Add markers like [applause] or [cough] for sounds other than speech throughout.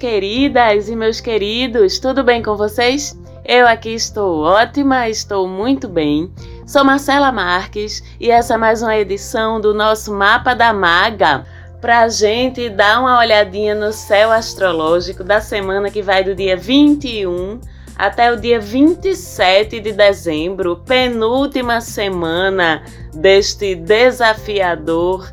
Queridas e meus queridos, tudo bem com vocês? Eu aqui estou ótima, estou muito bem. Sou Marcela Marques e essa é mais uma edição do nosso Mapa da Maga para a gente dar uma olhadinha no céu astrológico da semana que vai do dia 21 até o dia 27 de dezembro, penúltima semana deste desafiador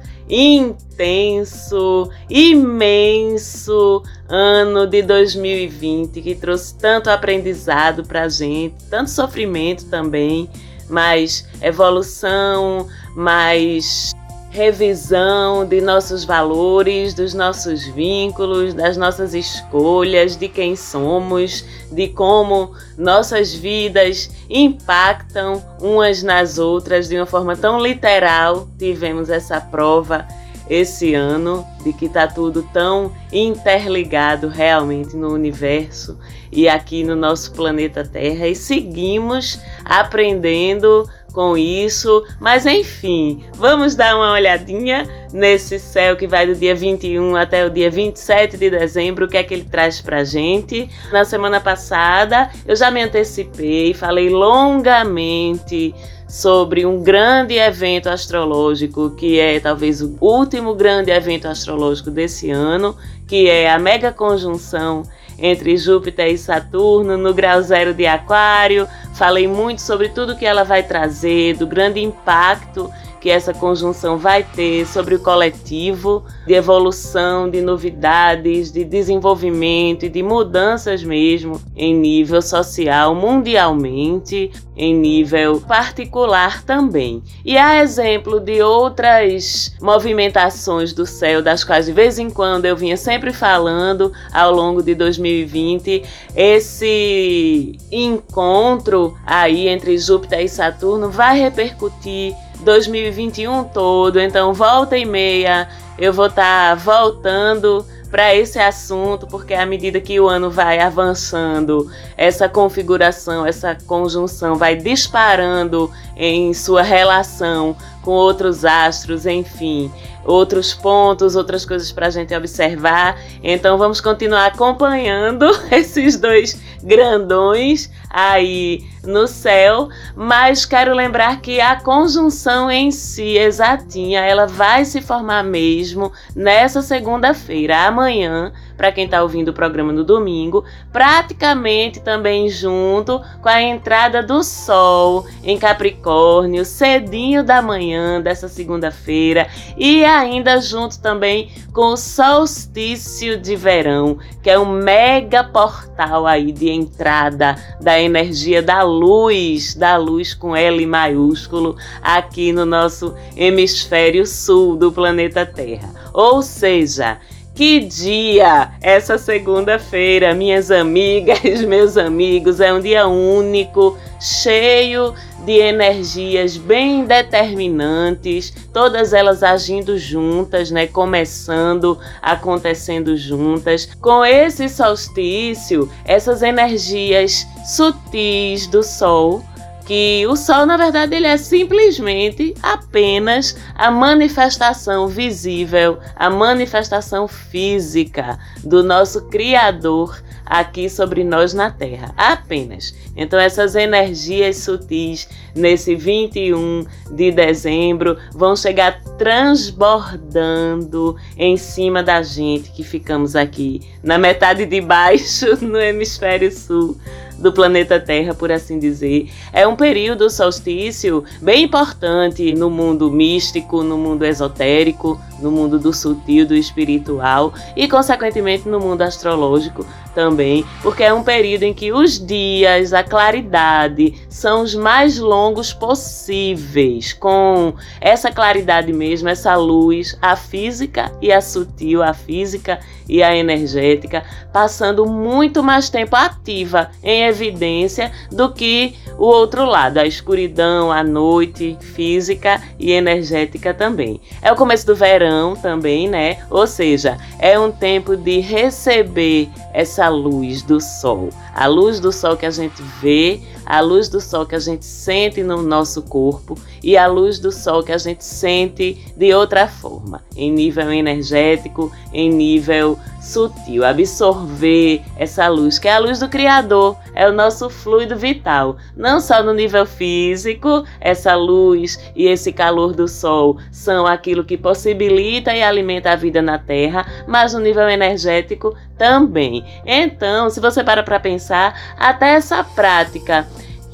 intenso, imenso ano de 2020 que trouxe tanto aprendizado para gente, tanto sofrimento também, mais evolução, mais revisão de nossos valores, dos nossos vínculos, das nossas escolhas, de quem somos, de como nossas vidas impactam umas nas outras de uma forma tão literal. Tivemos essa prova esse ano de que está tudo tão interligado realmente no universo e aqui no nosso planeta Terra. E seguimos aprendendo com isso, mas enfim, vamos dar uma olhadinha nesse céu que vai do dia 21 até o dia 27 de dezembro, o que é que ele traz pra gente. Na semana passada eu já me antecipei, falei longamente sobre um grande evento astrológico, que é talvez o último grande evento astrológico desse ano, que é a mega conjunção entre Júpiter e Saturno no grau zero de Aquário. Falei muito sobre tudo que ela vai trazer, do grande impacto que essa conjunção vai ter sobre o coletivo, de evolução, de novidades, de desenvolvimento e de mudanças mesmo em nível social mundialmente, em nível particular também. E a exemplo de outras movimentações do céu, das quais de vez em quando eu vinha sempre falando ao longo de 2020, esse encontro aí entre Júpiter e Saturno vai repercutir 2021 todo, então volta e meia eu vou estar tá voltando para esse assunto, porque à medida que o ano vai avançando, essa configuração, essa conjunção vai disparando em sua relação com outros astros, enfim, outros pontos, outras coisas para a gente observar. Então vamos continuar acompanhando [laughs] esses dois grandões aí no céu, mas quero lembrar que a conjunção em si exatinha, ela vai se formar mesmo nessa segunda-feira, amanhã, para quem está ouvindo o programa no domingo, praticamente também junto com a entrada do Sol em Capricórnio, cedinho da manhã dessa segunda-feira, e ainda junto também com o solstício de verão, que é um mega portal aí de entrada da energia da luz, da luz com L maiúsculo, aqui no nosso hemisfério sul do planeta Terra. Ou seja, que dia! Essa segunda-feira, minhas amigas, [laughs] meus amigos, é um dia único, cheio de energias bem determinantes, todas elas agindo juntas, né? Começando, acontecendo juntas. Com esse solstício, essas energias sutis do Sol que o Sol, na verdade, ele é simplesmente apenas a manifestação visível, a manifestação física do nosso Criador aqui sobre nós na Terra. Apenas. Então, essas energias sutis nesse 21 de dezembro vão chegar transbordando em cima da gente que ficamos aqui na metade de baixo [laughs] no hemisfério sul do planeta Terra, por assim dizer. É um período solstício bem importante no mundo místico, no mundo esotérico, no mundo do sutil, do espiritual e, consequentemente, no mundo astrológico também, porque é um período em que os dias, a claridade, são os mais longos possíveis, com essa claridade mesmo, essa luz, a física e a sutil, a física e a energética, passando muito mais tempo ativa, em evidência, do que o outro lado, a escuridão, a noite física e energética também. É o começo do verão também, né? Ou seja, é um tempo de receber essa luz do sol. A luz do sol que a gente vê, a luz do sol que a gente sente no nosso corpo e a luz do sol que a gente sente de outra forma, em nível energético, em nível sutil, absorver essa luz, que é a luz do Criador, é o nosso fluido vital. Não só no nível físico, essa luz e esse calor do sol são aquilo que possibilita e alimenta a vida na Terra, mas no nível energético também. Então, se você para para pensar, até essa prática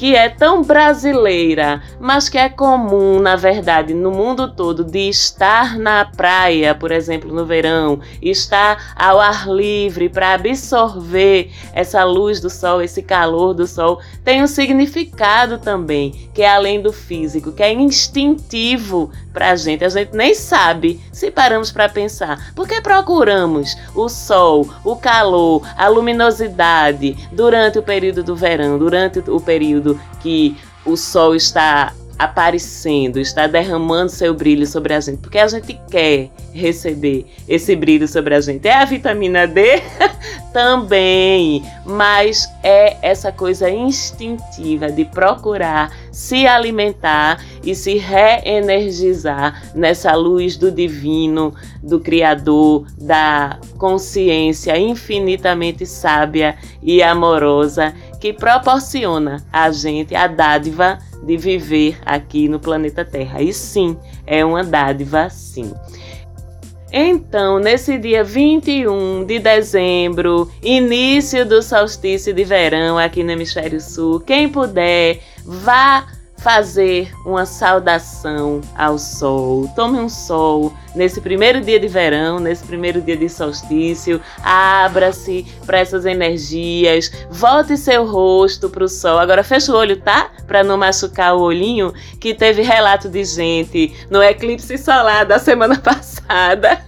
que é tão brasileira, mas que é comum, na verdade, no mundo todo, de estar na praia, por exemplo, no verão, estar ao ar livre para absorver essa luz do sol, esse calor do sol, tem um significado também, que é além do físico, que é instintivo para a gente. A gente nem sabe se paramos para pensar. Porque procuramos o sol, o calor, a luminosidade durante o período do verão, durante o período que o sol está aparecendo, está derramando seu brilho sobre a gente, porque a gente quer receber esse brilho sobre a gente. É a vitamina D [laughs] também, mas é essa coisa instintiva de procurar se alimentar e se reenergizar nessa luz do divino, do Criador, da consciência infinitamente sábia e amorosa que proporciona a gente a dádiva de viver aqui no planeta Terra. E sim, é uma dádiva, sim. Então, nesse dia 21 de dezembro, início do solstício de verão aqui no Hemisfério Sul, quem puder, vá fazer uma saudação ao sol. Tome um sol nesse primeiro dia de verão, nesse primeiro dia de solstício. Abra-se para essas energias. Volte seu rosto para o sol. Agora fecha o olho, tá? Para não machucar o olhinho, que teve relato de gente no eclipse solar da semana [laughs] passada,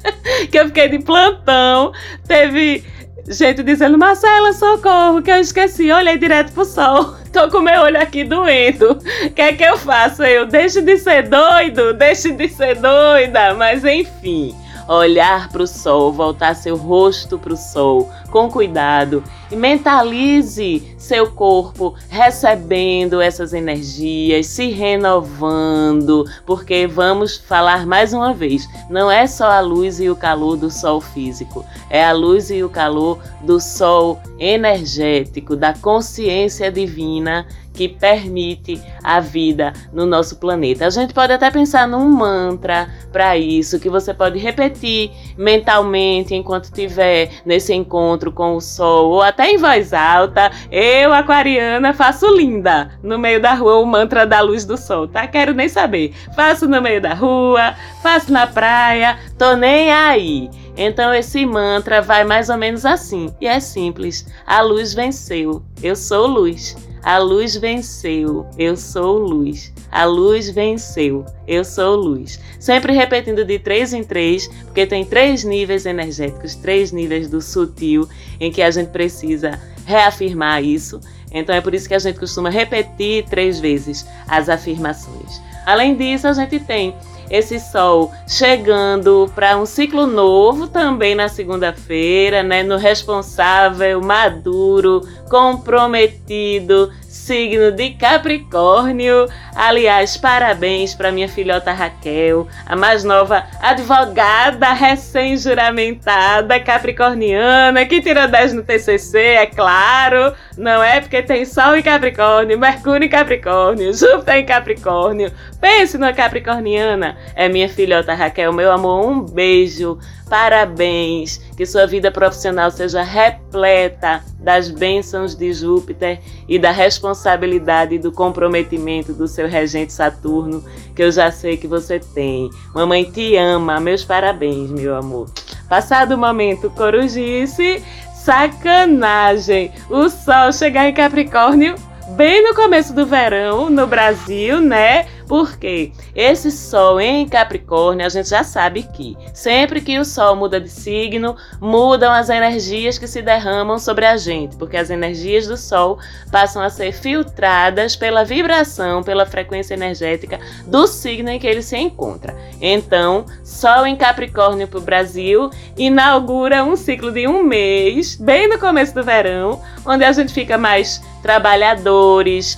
que eu fiquei de plantão. Teve gente dizendo: Marcela, socorro, que eu esqueci, olhei direto pro sol. [laughs] Tô com meu olho aqui doendo. O que é que eu faço? Eu deixo de ser doido, deixo de ser doida, mas enfim olhar para o sol, voltar seu rosto para o sol com cuidado e mentalize seu corpo recebendo essas energias, se renovando, porque vamos falar mais uma vez, não é só a luz e o calor do sol físico, é a luz e o calor do sol energético, da consciência divina que permite a vida no nosso planeta. A gente pode até pensar num mantra para isso, que você pode repetir mentalmente enquanto estiver nesse encontro com o sol, ou até em voz alta. Eu, aquariana, faço linda no meio da rua o mantra da luz do sol, tá? Quero nem saber. Faço no meio da rua, faço na praia, tô nem aí. Então esse mantra vai mais ou menos assim, e é simples. A luz venceu. Eu sou luz. A luz venceu, eu sou luz. A luz venceu, eu sou luz. Sempre repetindo de três em três, porque tem três níveis energéticos, três níveis do sutil, em que a gente precisa reafirmar isso. Então é por isso que a gente costuma repetir três vezes as afirmações. Além disso, a gente tem esse sol chegando para um ciclo novo também na segunda-feira, né? No responsável, maduro, comprometido, signo de Capricórnio. Aliás, parabéns para minha filhota Raquel, a mais nova advogada recém-juramentada capricorniana, que tirou 10 no TCC, é claro. Não é porque tem Sol em Capricórnio, Mercúrio em Capricórnio, Júpiter em Capricórnio. Pense numa capricorniana. É minha filhota Raquel, meu amor, um beijo. Parabéns, que sua vida profissional seja repleta das bênçãos de Júpiter e da responsabilidade e do comprometimento do seu regente Saturno, que eu já sei que você tem. Mamãe te ama, meus parabéns, meu amor. Passado o momento corujice, sacanagem. O sol chegar em Capricórnio bem no começo do verão no Brasil, né? Porque esse Sol em Capricórnio, a gente já sabe que sempre que o Sol muda de signo, mudam as energias que se derramam sobre a gente, porque as energias do Sol passam a ser filtradas pela vibração, pela frequência energética do signo em que ele se encontra. Então, Sol em Capricórnio para o Brasil inaugura um ciclo de um mês, bem no começo do verão, onde a gente fica mais trabalhadores,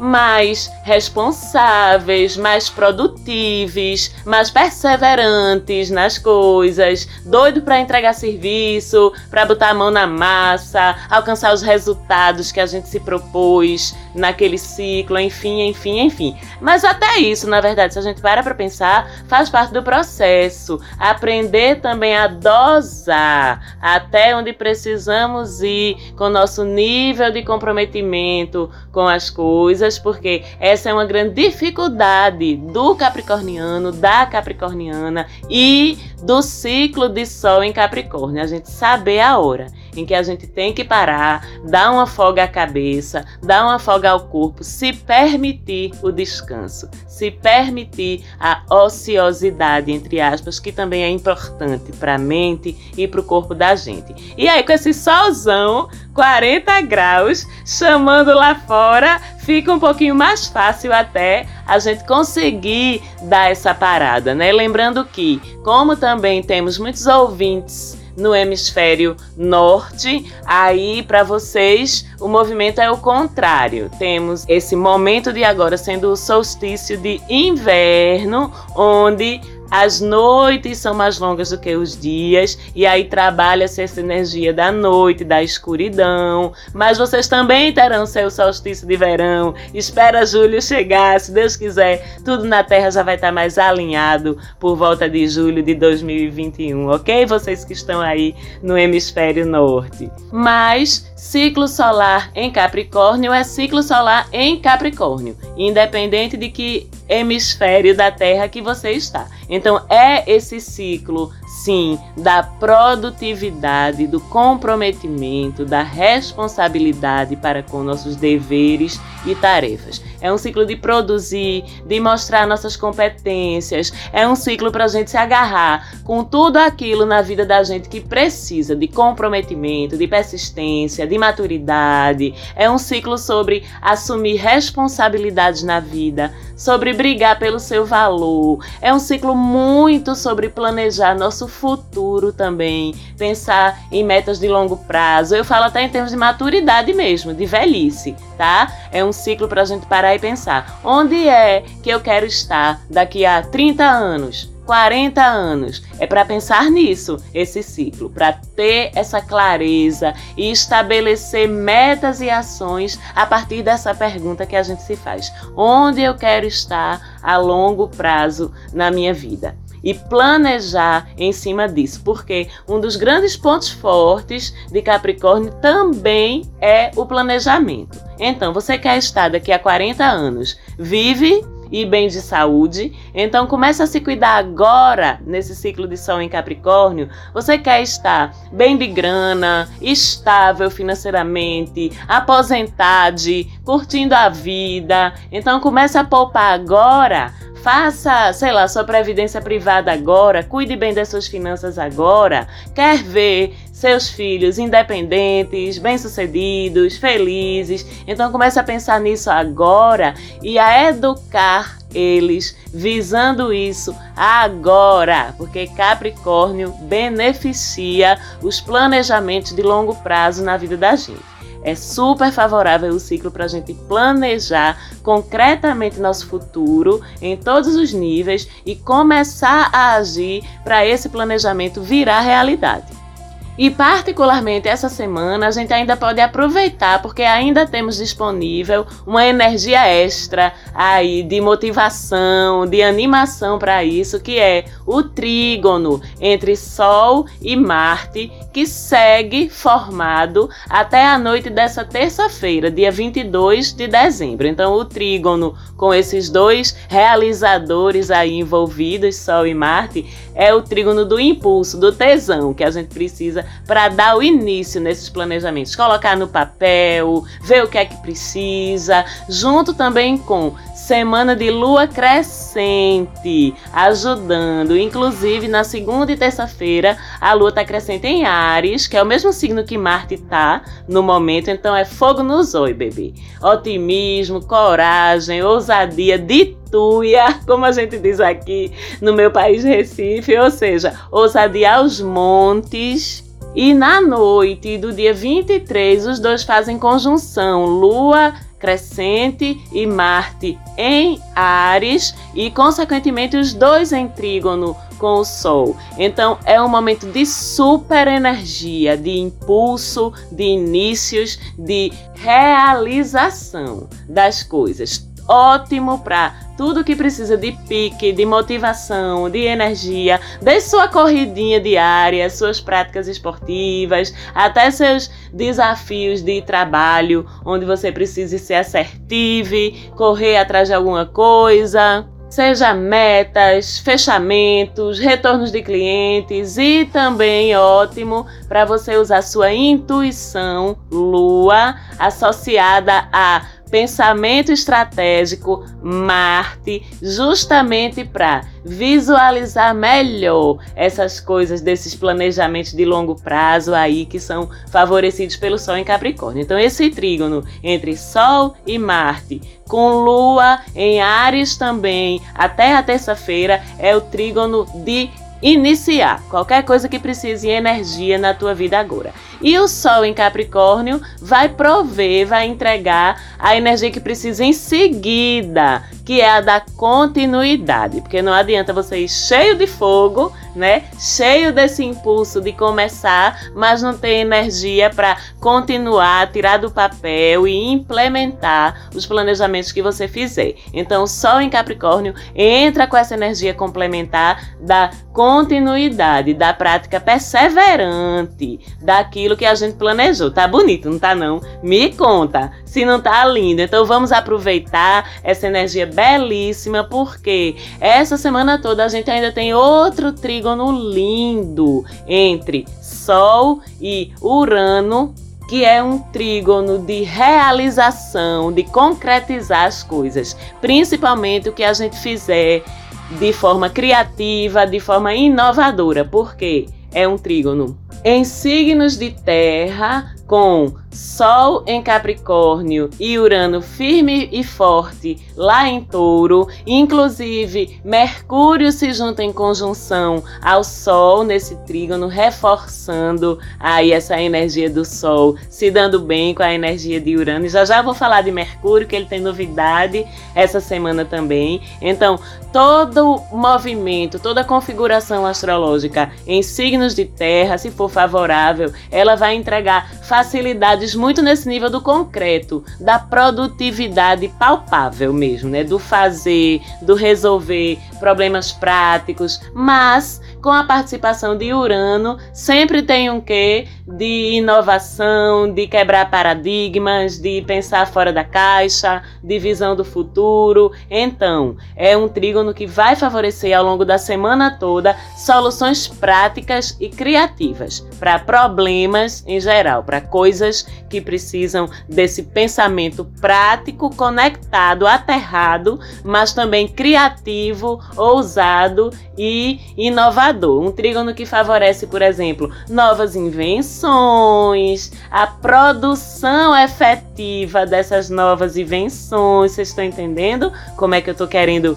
mais responsáveis, mais produtivos, mais perseverantes nas coisas, doido para entregar serviço, para botar a mão na massa, alcançar os resultados que a gente se propôs naquele ciclo, enfim, enfim, enfim. Mas até isso, na verdade, se a gente para para pensar, faz parte do processo. Aprender também a dosar até onde precisamos ir com o nosso nível de comprometimento com as coisas, porque essa é uma grande dificuldade do capricorniano, da capricorniana e do ciclo de sol em Capricórnio, a gente saber a hora em que a gente tem que parar, dar uma folga à cabeça, dar uma folga ao corpo, se permitir o descanso, se permitir a ociosidade, entre aspas, que também é importante para a mente e para o corpo da gente. E aí, com esse solzão, 40 graus, chamando lá fora, fica um pouquinho mais fácil até a gente conseguir dar essa parada, né? Lembrando que, como também temos muitos ouvintes no hemisfério norte. Aí, para vocês, o movimento é o contrário. Temos esse momento de agora sendo o solstício de inverno, onde as noites são mais longas do que os dias, e aí trabalha-se essa energia da noite, da escuridão. Mas vocês também terão seu solstício de verão. Espera julho chegar, se Deus quiser, tudo na Terra já vai estar mais alinhado por volta de julho de 2021, ok? Vocês que estão aí no hemisfério norte. Mas ciclo solar em Capricórnio é ciclo solar em Capricórnio, independente de que hemisfério da Terra que você está. Então é esse ciclo, sim, da produtividade, do comprometimento, da responsabilidade para com nossos deveres e tarefas. É um ciclo de produzir, de mostrar nossas competências. É um ciclo para a gente se agarrar com tudo aquilo na vida da gente que precisa de comprometimento, de persistência, de maturidade. É um ciclo sobre assumir responsabilidades na vida, sobre brigar pelo seu valor. É um ciclo muito sobre planejar nosso futuro também, pensar em metas de longo prazo. Eu falo até em termos de maturidade mesmo, de velhice, tá? É um ciclo para a gente parar e pensar: onde é que eu quero estar daqui a 30 anos? 40 anos. É para pensar nisso, esse ciclo, para ter essa clareza e estabelecer metas e ações a partir dessa pergunta que a gente se faz: onde eu quero estar a longo prazo na minha vida? E planejar em cima disso, porque um dos grandes pontos fortes de Capricórnio também é o planejamento. Então, você quer estar daqui a 40 anos, vive e bem de saúde. Então comece a se cuidar agora nesse ciclo de sol em Capricórnio. Você quer estar bem de grana, estável financeiramente, aposentado, curtindo a vida. Então comece a poupar agora Faça, sei lá, sua previdência privada agora, cuide bem das suas finanças agora. Quer ver seus filhos independentes, bem-sucedidos, felizes? Então comece a pensar nisso agora e a educar eles visando isso agora, porque Capricórnio beneficia os planejamentos de longo prazo na vida da gente. É super favorável o ciclo para a gente planejar concretamente nosso futuro em todos os níveis e começar a agir para esse planejamento virar realidade. E particularmente essa semana a gente ainda pode aproveitar porque ainda temos disponível uma energia extra aí de motivação, de animação para isso, que é o trígono entre Sol e Marte, que segue formado até a noite dessa terça-feira, dia 22 de dezembro. Então o trígono com esses dois realizadores aí envolvidos, Sol e Marte, é o trígono do impulso, do tesão que a gente precisa para dar o início nesses planejamentos, colocar no papel, ver o que é que precisa, junto também com semana de lua crescente, ajudando. Inclusive, na segunda e terça-feira, a lua está crescente em Ares, que é o mesmo signo que Marte está no momento, então é fogo no zóio, bebê. Otimismo, coragem, ousadia, de tuia, [laughs] como a gente diz aqui no meu país Recife, ou seja, ousadia aos montes e na noite do dia 23, os dois fazem conjunção, Lua crescente e Marte em Ares e, consequentemente, os dois em trígono com o Sol. Então é um momento de super energia, de impulso, de inícios, de realização das coisas. Ótimo para tudo que precisa de pique, de motivação, de energia, desde sua corridinha diária, suas práticas esportivas, até seus desafios de trabalho, onde você precisa ser assertivo, correr atrás de alguma coisa seja metas, fechamentos, retornos de clientes e também ótimo para você usar sua intuição, lua, associada a pensamento estratégico Marte, justamente para visualizar melhor essas coisas desses planejamentos de longo prazo aí que são favorecidos pelo Sol em Capricórnio. Então esse trígono entre Sol e Marte, com Lua em Ares também, até a terça-feira é o trígono de iniciar qualquer coisa que precise energia na tua vida agora. E o Sol em Capricórnio vai prover, vai entregar a energia que precisa em seguida, que é a da continuidade, porque não adianta você ir cheio de fogo, né? Cheio desse impulso de começar, mas não ter energia para continuar, tirar do papel e implementar os planejamentos que você fizer. Então, Sol em Capricórnio entra com essa energia complementar da continuidade, da prática perseverante daquilo que a gente planejou. Tá bonito, não tá não? Me conta se não tá lindo. Então vamos aproveitar essa energia belíssima porque essa semana toda a gente ainda tem outro trígono lindo entre Sol e Urano que é um trígono de realização, de concretizar as coisas, principalmente o que a gente fizer de forma criativa, de forma inovadora, porque é um trígono em signos de terra com Sol em Capricórnio e Urano firme e forte lá em Touro, inclusive Mercúrio se junta em conjunção ao Sol nesse trígono, reforçando aí essa energia do Sol, se dando bem com a energia de Urano. E já já vou falar de Mercúrio, que ele tem novidade essa semana também. Então, todo movimento, toda configuração astrológica em signos de terra, se for favorável, ela vai entregar facilidades muito nesse nível do concreto, da produtividade palpável mesmo, né? Do fazer, do resolver problemas práticos, mas com a participação de Urano, sempre tem um quê de inovação, de quebrar paradigmas, de pensar fora da caixa, de visão do futuro. Então, é um trígono que vai favorecer ao longo da semana toda soluções práticas e criativas para problemas em geral, para coisas que precisam desse pensamento prático, conectado, aterrado, mas também criativo, ousado e inovador. Um trígono que favorece, por exemplo, novas invenções, a produção efetiva dessas novas invenções. Vocês estão entendendo como é que eu estou querendo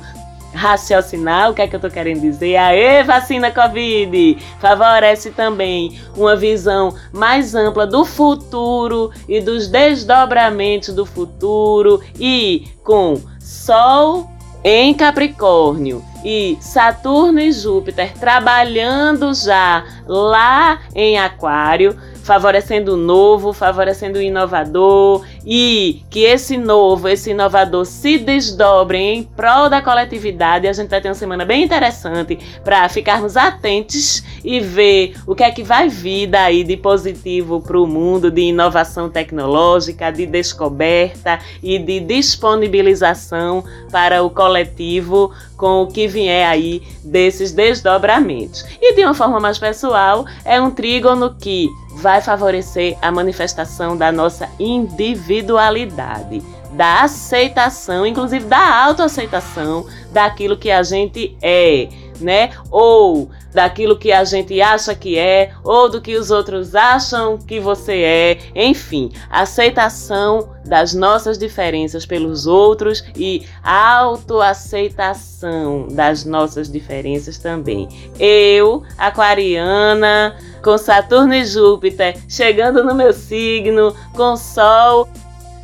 raciocinar o que é que eu tô querendo dizer. Aê, vacina Covid! Favorece também uma visão mais ampla do futuro e dos desdobramentos do futuro e com Sol em Capricórnio e Saturno e Júpiter trabalhando já lá em Aquário favorecendo o novo, favorecendo o inovador e que esse novo, esse inovador se desdobre em prol da coletividade. A gente vai ter uma semana bem interessante para ficarmos atentos e ver o que é que vai vir daí de positivo para o mundo, de inovação tecnológica, de descoberta e de disponibilização para o coletivo com o que vier aí desses desdobramentos. E de uma forma mais pessoal, é um trígono que vai favorecer a manifestação da nossa individualidade, da aceitação, inclusive da autoaceitação daquilo que a gente é, né? Ou daquilo que a gente acha que é, ou do que os outros acham que você é, enfim, aceitação das nossas diferenças pelos outros e autoaceitação das nossas diferenças também. Eu, aquariana, com Saturno e Júpiter chegando no meu signo, com Sol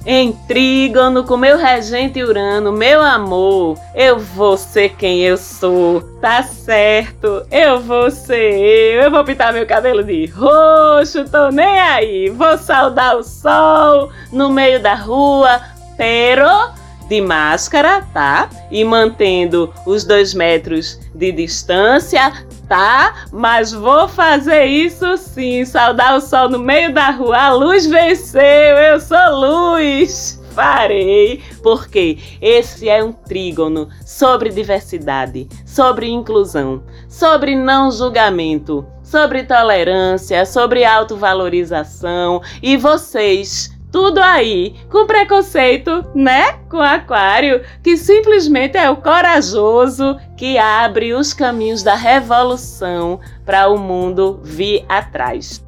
Em trígono com meu regente Urano, meu amor, eu vou ser quem eu sou, tá certo? Eu vou ser eu, eu vou pintar meu cabelo de roxo, tô nem aí, vou saudar o sol no meio da rua, pero de máscara, tá? E mantendo os dois metros de distância, tá? Mas vou fazer isso sim. Saudar o sol no meio da rua. A luz venceu, eu sou luz. Farei, porque esse é um trígono sobre diversidade, sobre inclusão, sobre não julgamento, sobre tolerância, sobre autovalorização e vocês tudo aí com preconceito, né? Com Aquário, que simplesmente é o corajoso que abre os caminhos da revolução para o mundo vir atrás.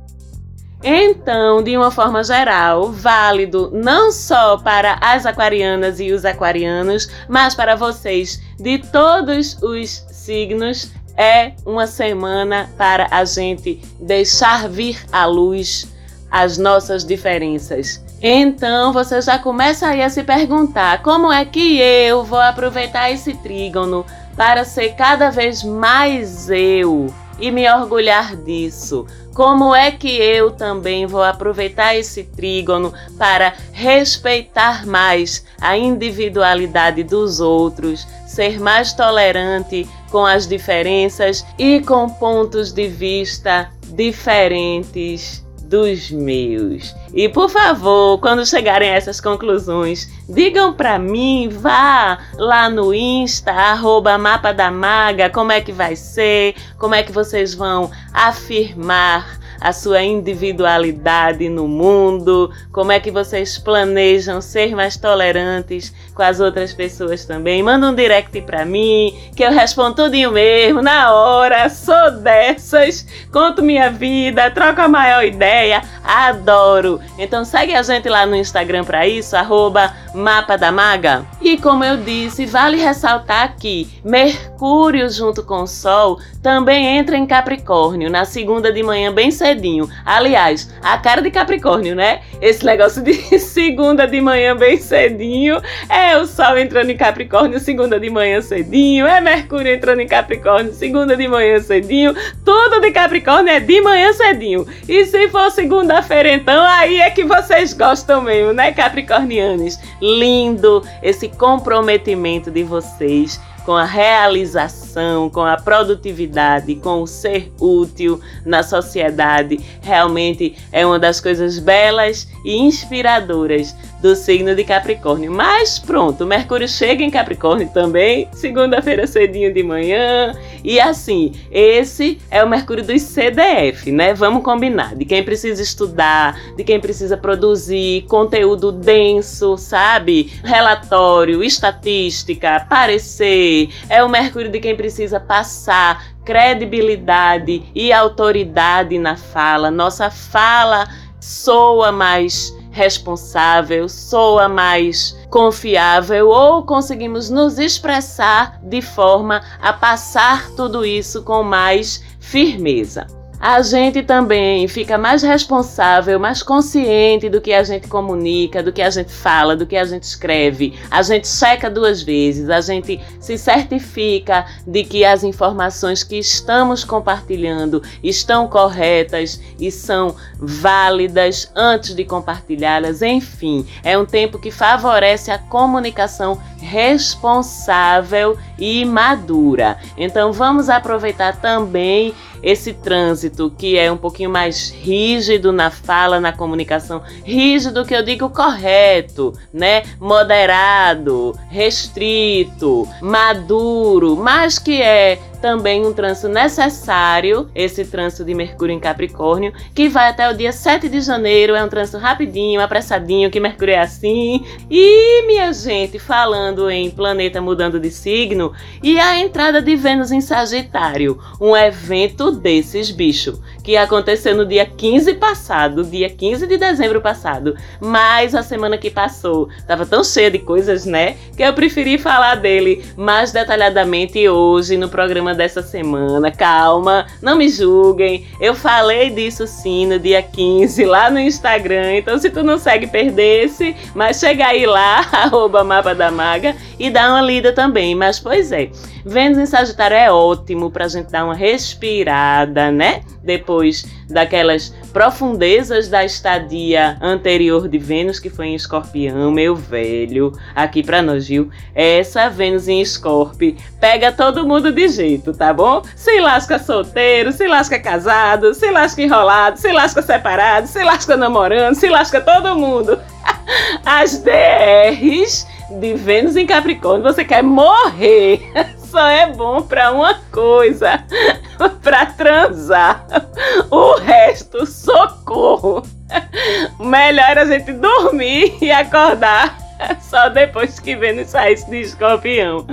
Então, de uma forma geral, válido não só para as aquarianas e os aquarianos, mas para vocês de todos os signos, é uma semana para a gente deixar vir à luz as nossas diferenças então você já começa aí a se perguntar como é que eu vou aproveitar esse trígono para ser cada vez mais eu e me orgulhar disso. Como é que eu também vou aproveitar esse trígono para respeitar mais a individualidade dos outros, ser mais tolerante com as diferenças e com pontos de vista diferentes dos meus. E por favor, quando chegarem a essas conclusões, digam para mim, vá lá no Insta, arroba Mapa da Maga, como é que vai ser, como é que vocês vão afirmar a sua individualidade no mundo, como é que vocês planejam ser mais tolerantes com as outras pessoas também. Manda um direct para mim, que eu respondo tudinho mesmo, na hora, sou dessas, conto minha vida, troco a maior ideia, adoro. Então segue a gente lá no Instagram para isso, arroba Mapa da Maga. E como eu disse, vale ressaltar que Mercúrio junto com o Sol também entra em Capricórnio na segunda de manhã bem cedinho. Aliás, a cara de Capricórnio, né? Esse negócio de [laughs] segunda de manhã bem cedinho é o Sol entrando em Capricórnio segunda de manhã cedinho, é Mercúrio entrando em Capricórnio segunda de manhã cedinho. Tudo de Capricórnio é de manhã cedinho. E se for segunda-feira então, aí é que vocês gostam mesmo, né, Capricornianos? Lindo esse comprometimento de vocês com a realização, com a produtividade, com o ser útil na sociedade, realmente é uma das coisas belas e inspiradoras do signo de Capricórnio. Mas pronto, Mercúrio chega em Capricórnio também, segunda-feira cedinho de manhã. E assim, esse é o Mercúrio dos CDF, né? Vamos combinar. De quem precisa estudar, de quem precisa produzir conteúdo denso, sabe? Relatório, estatística, parecer. É o Mercúrio de quem precisa passar credibilidade e autoridade na fala. Nossa fala soa mais responsável, soa mais confiável ou conseguimos nos expressar de forma a passar tudo isso com mais firmeza a gente também fica mais responsável, mais consciente do que a gente comunica, do que a gente fala, do que a gente escreve. A gente checa duas vezes, a gente se certifica de que as informações que estamos compartilhando estão corretas e são válidas antes de compartilhá-las. Enfim, é um tempo que favorece a comunicação responsável e madura. Então vamos aproveitar também esse trânsito que é um pouquinho mais rígido na fala, na comunicação, rígido que eu digo correto, né? Moderado, restrito, maduro, mas que é também um trânsito necessário, esse trânsito de Mercúrio em Capricórnio, que vai até o dia 7 de janeiro. É um trânsito rapidinho, apressadinho, que Mercúrio é assim. E, minha gente, falando em planeta mudando de signo, e a entrada de Vênus em Sagitário, um evento desses, bicho, que aconteceu no dia 15 passado, dia 15 de dezembro passado, mas a semana que passou tava tão cheia de coisas, né, que eu preferi falar dele mais detalhadamente hoje no programa tema dessa semana. Calma, não me julguem. Eu falei disso sim no dia 15 lá no Instagram. Então, se tu não segue, perdesse. Mas chega aí lá, [laughs] arroba mapa da maga, e dá uma lida também. Mas, pois é, Vênus em Sagitário é ótimo pra gente dar uma respirada, né? Depois daquelas profundezas da estadia anterior de Vênus, que foi em Escorpião, meu velho, aqui pra nós, viu? Essa Vênus em Escorpio pega todo mundo de jeito, tá bom? Se lasca solteiro, se lasca casado, se lasca enrolado, se lasca separado, se lasca namorando, se lasca todo mundo. [laughs] As DRs de Vênus em Capricórnio, você quer morrer. [laughs] Só é bom para uma coisa, [laughs] para transar. O resto, socorro. Melhor a gente dormir e acordar [laughs] Só depois que Vênus saísse de escorpião.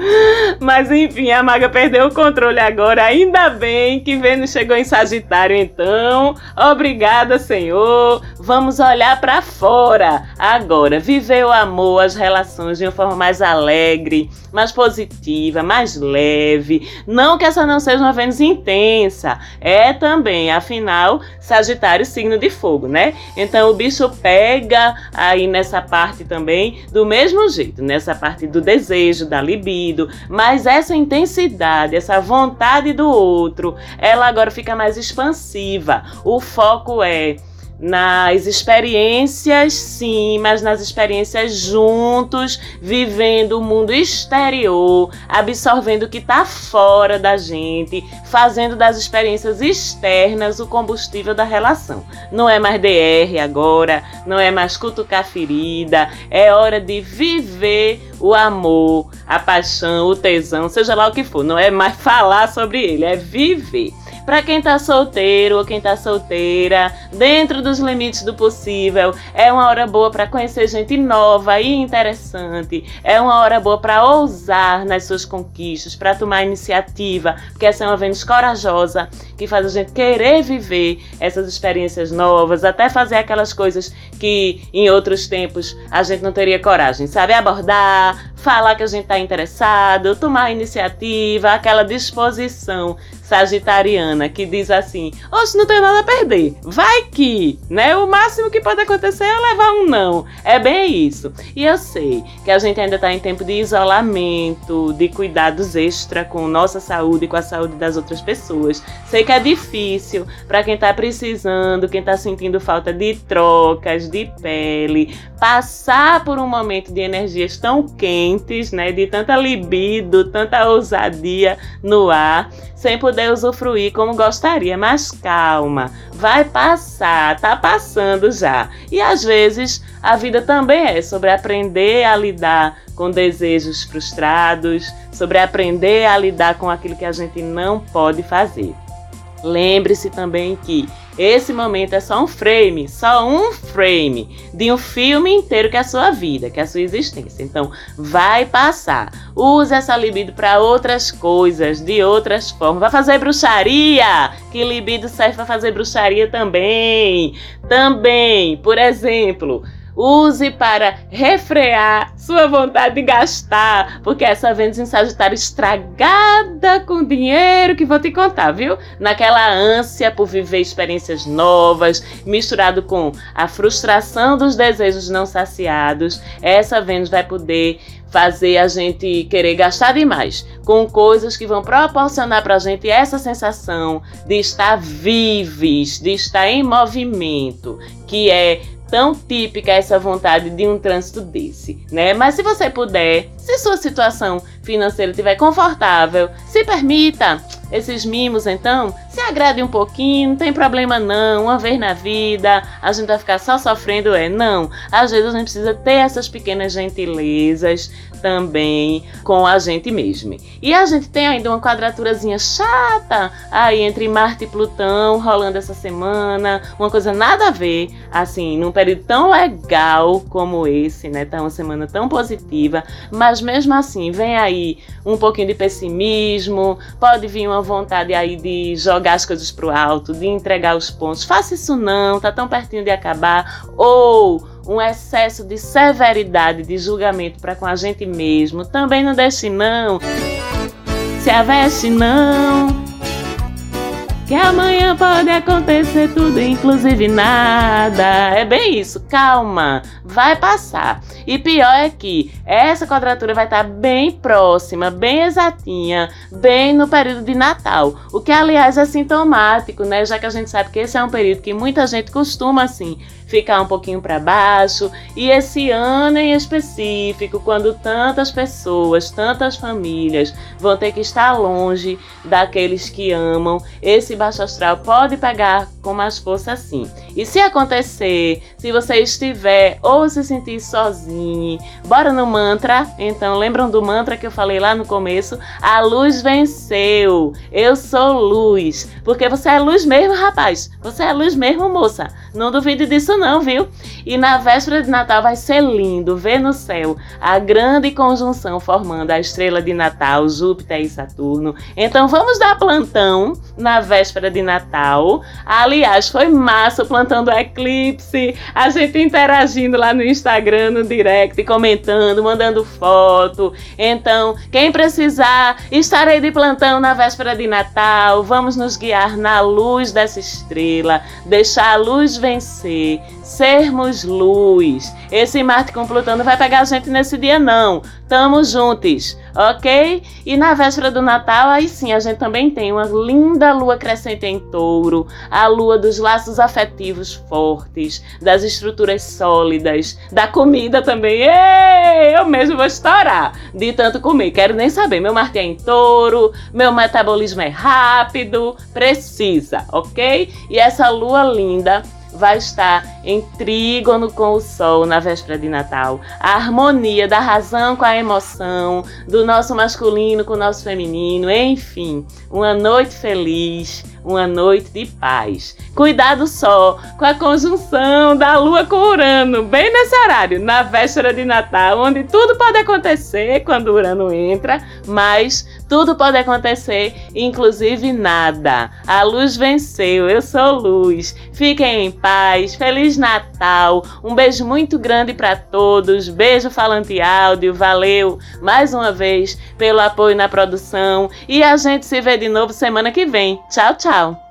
Mas enfim, a maga perdeu o controle agora. Ainda bem que Vênus chegou em Sagitário, então. Obrigada, Senhor. Vamos olhar para fora agora. Viver o amor, as relações de uma forma mais alegre, mais positiva, mais leve. Não que essa não seja uma Vênus intensa. É também, afinal, Sagitário, signo de fogo, né? Então o bicho pega aí nessa parte também do mesmo jeito, nessa parte do desejo, da libido, mas essa intensidade, essa vontade do outro, ela agora fica mais expansiva. O foco é nas experiências, sim, mas nas experiências juntos, vivendo o mundo exterior, absorvendo o que está fora da gente, fazendo das experiências externas o combustível da relação. Não é mais DR agora, não é mais cutucar ferida, é hora de viver o amor, a paixão, o tesão, seja lá o que for. Não é mais falar sobre ele, é viver para quem tá solteiro ou quem tá solteira, dentro dos limites do possível. É uma hora boa para conhecer gente nova e interessante. É uma hora boa para ousar nas suas conquistas, para tomar iniciativa, porque essa é uma Vênus corajosa que faz a gente querer viver essas experiências novas, até fazer aquelas coisas que em outros tempos a gente não teria coragem, sabe? Abordar, falar que a gente está interessado, tomar iniciativa, aquela disposição sagitariana que diz assim: Oxe, não tem nada a perder, vai que, né? O máximo que pode acontecer é levar um não. É bem isso. E eu sei que a gente ainda está em tempo de isolamento, de cuidados extra com nossa saúde e com a saúde das outras pessoas. Sei que é difícil para quem está precisando, quem está sentindo falta de trocas, de pele, passar por um momento de energias tão quentes, né? De tanta libido, tanta ousadia no ar sem poder usufruir como gostaria. Mas calma, vai passar, tá passando já. E às vezes a vida também é sobre aprender a lidar com desejos frustrados, sobre aprender a lidar com aquilo que a gente não pode fazer. Lembre-se também que esse momento é só um frame, só um frame de um filme inteiro que é a sua vida, que é a sua existência. Então, vai passar. Use essa libido para outras coisas, de outras formas. Vai fazer bruxaria, que libido serve para fazer bruxaria também. Também, por exemplo, Use para refrear sua vontade de gastar, porque essa Vênus em Sagitário estragada com dinheiro que vou te contar, viu? Naquela ânsia por viver experiências novas, misturado com a frustração dos desejos não saciados, essa Vênus vai poder fazer a gente querer gastar demais com coisas que vão proporcionar para a gente essa sensação de estar vives, de estar em movimento, que é tão típica essa vontade de um trânsito desse, né? Mas se você puder, se sua situação financeira estiver confortável, se permita esses mimos, então, se agrade um pouquinho, não tem problema não. Uma vez na vida, a gente vai ficar só sofrendo, é não. Às vezes a gente precisa ter essas pequenas gentilezas também com a gente mesmo. E a gente tem ainda uma quadraturazinha chata aí entre Marte e Plutão rolando essa semana, uma coisa nada a ver, assim, num período tão legal como esse, né? Tá uma semana tão positiva, mas mesmo assim, vem aí um pouquinho de pessimismo, pode vir uma vontade aí de jogar as coisas pro alto, de entregar os pontos. Faça isso não, tá tão pertinho de acabar. Ou um excesso de severidade de julgamento para com a gente mesmo. Também não deixe não. se aveste não. Que amanhã pode acontecer tudo, inclusive nada. É bem isso, calma, vai passar. E pior é que essa quadratura vai estar bem próxima, bem exatinha, bem no período de Natal. O que, aliás, é sintomático, né? Já que a gente sabe que esse é um período que muita gente costuma, assim, ficar um pouquinho para baixo. E esse ano em específico, quando tantas pessoas, tantas famílias vão ter que estar longe daqueles que amam, esse baixo astral pode pegar com mais força sim. E se acontecer, se você estiver ou se sentir sozinho, bora no mantra. Então, lembram do mantra que eu falei lá no começo? A luz venceu. Eu sou luz. Porque você é luz mesmo, rapaz. Você é luz mesmo, moça. Não duvide disso não, viu? E na véspera de Natal vai ser lindo ver no céu a grande conjunção formando a estrela de Natal, Júpiter e Saturno. Então vamos dar plantão na véspera de Natal. Aliás, foi massa o plantão do eclipse, a gente interagindo lá no Instagram, no direct, comentando, mandando foto. Então, quem precisar, estarei de plantão na véspera de Natal. Vamos nos guiar na luz dessa estrela, deixar a luz vencer, sermos luz. Esse Marte com Plutão não vai pegar a gente nesse dia, não. Tamo juntos, ok? E na véspera do Natal, aí sim, a gente também tem uma linda lua crescente em touro, a lua dos laços afetivos fortes, das estruturas sólidas, da comida também. Ei, eu mesmo vou estourar de tanto comer. Quero nem saber. Meu Marte é em touro, meu metabolismo é rápido, precisa, ok? E essa lua linda vai estar em trígono com o Sol na véspera de Natal. A harmonia da razão com a emoção, do nosso masculino com o nosso feminino, enfim, uma noite feliz, uma noite de paz. Cuidado só com a conjunção da Lua com Urano, bem nesse horário, na véspera de Natal, onde tudo pode acontecer quando Urano entra, mas tudo pode acontecer, inclusive nada. A luz venceu, eu sou luz. Fiquem em paz, Feliz Natal. Um beijo muito grande para todos. Beijo falante áudio, valeu mais uma vez pelo apoio na produção e a gente se vê de novo semana que vem. Tchau, tchau.